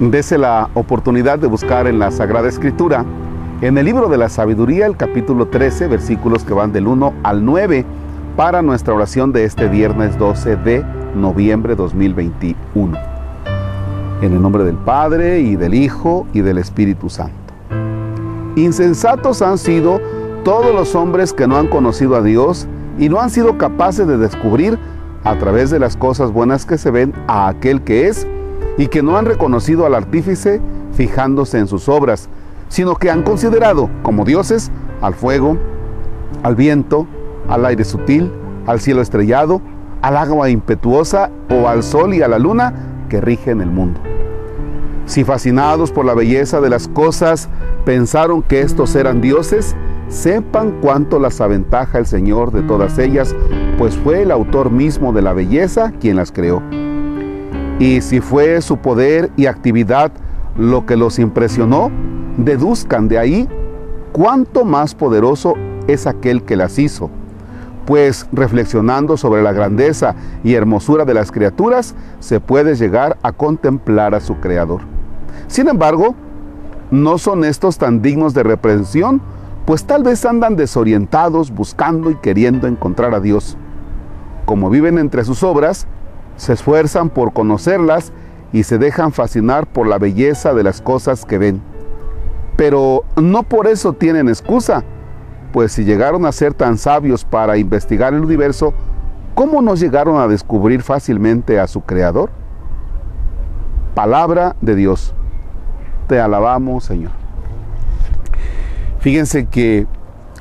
Dese la oportunidad de buscar en la Sagrada Escritura, en el libro de la Sabiduría, el capítulo 13, versículos que van del 1 al 9, para nuestra oración de este viernes 12 de noviembre 2021. En el nombre del Padre y del Hijo y del Espíritu Santo. Insensatos han sido todos los hombres que no han conocido a Dios y no han sido capaces de descubrir a través de las cosas buenas que se ven a aquel que es y que no han reconocido al artífice fijándose en sus obras, sino que han considerado como dioses al fuego, al viento, al aire sutil, al cielo estrellado, al agua impetuosa o al sol y a la luna que rigen el mundo. Si fascinados por la belleza de las cosas pensaron que estos eran dioses, sepan cuánto las aventaja el Señor de todas ellas, pues fue el autor mismo de la belleza quien las creó. Y si fue su poder y actividad lo que los impresionó, deduzcan de ahí cuánto más poderoso es aquel que las hizo. Pues reflexionando sobre la grandeza y hermosura de las criaturas, se puede llegar a contemplar a su Creador. Sin embargo, no son estos tan dignos de reprensión, pues tal vez andan desorientados buscando y queriendo encontrar a Dios. Como viven entre sus obras, se esfuerzan por conocerlas y se dejan fascinar por la belleza de las cosas que ven. Pero no por eso tienen excusa, pues si llegaron a ser tan sabios para investigar el universo, ¿cómo no llegaron a descubrir fácilmente a su Creador? Palabra de Dios. Te alabamos, Señor. Fíjense que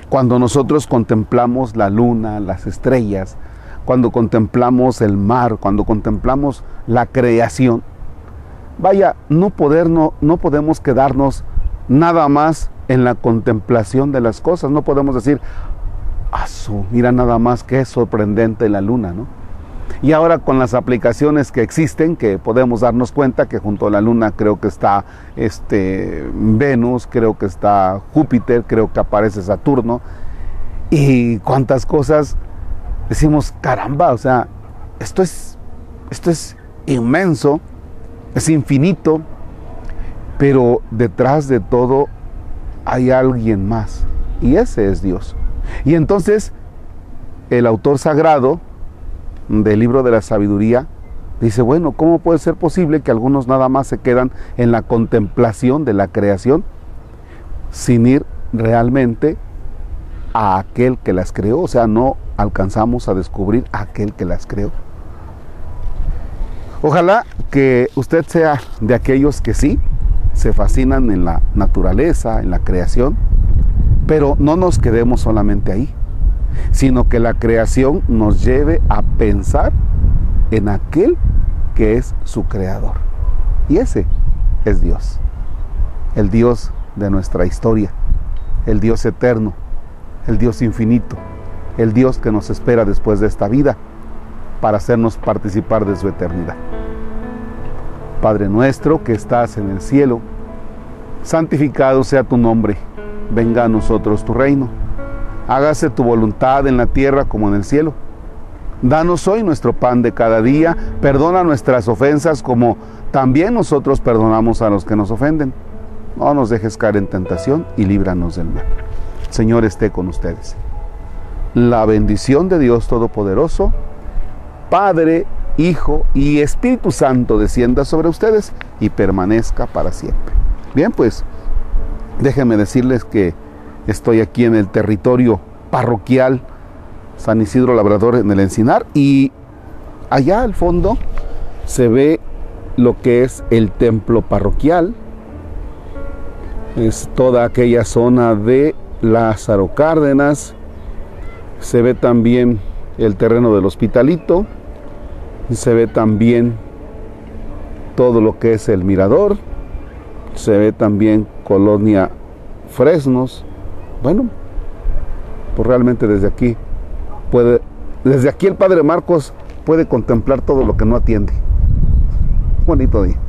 cuando nosotros contemplamos la luna, las estrellas, cuando contemplamos el mar, cuando contemplamos la creación. Vaya, no, podemos quedarnos nada más en la contemplación de las cosas. No podemos decir, su mira nada más que sorprendente la luna, ¿no? Y ahora con las aplicaciones que existen, que podemos darnos cuenta que junto a la Luna creo que está este, Venus, creo que está Júpiter, creo que aparece Saturno, y cuántas cosas decimos, caramba, o sea, esto es, esto es inmenso, es infinito, pero detrás de todo hay alguien más, y ese es Dios. Y entonces el autor sagrado del libro de la sabiduría dice, bueno, ¿cómo puede ser posible que algunos nada más se quedan en la contemplación de la creación sin ir realmente a aquel que las creó? O sea, no alcanzamos a descubrir a aquel que las creó. Ojalá que usted sea de aquellos que sí se fascinan en la naturaleza, en la creación, pero no nos quedemos solamente ahí, sino que la creación nos lleve a pensar en aquel que es su creador. Y ese es Dios, el Dios de nuestra historia, el Dios eterno, el Dios infinito, el Dios que nos espera después de esta vida para hacernos participar de su eternidad. Padre nuestro que estás en el cielo, santificado sea tu nombre, venga a nosotros tu reino, hágase tu voluntad en la tierra como en el cielo. Danos hoy nuestro pan de cada día, perdona nuestras ofensas como también nosotros perdonamos a los que nos ofenden. No nos dejes caer en tentación y líbranos del mal. Señor esté con ustedes la bendición de Dios Todopoderoso, Padre, Hijo y Espíritu Santo descienda sobre ustedes y permanezca para siempre. Bien, pues déjenme decirles que estoy aquí en el territorio parroquial San Isidro Labrador en el Encinar y allá al fondo se ve lo que es el templo parroquial. Es toda aquella zona de Lázaro Cárdenas, se ve también el terreno del hospitalito, se ve también todo lo que es el mirador, se ve también Colonia Fresnos. Bueno, pues realmente desde aquí puede, desde aquí el Padre Marcos puede contemplar todo lo que no atiende. Bonito día.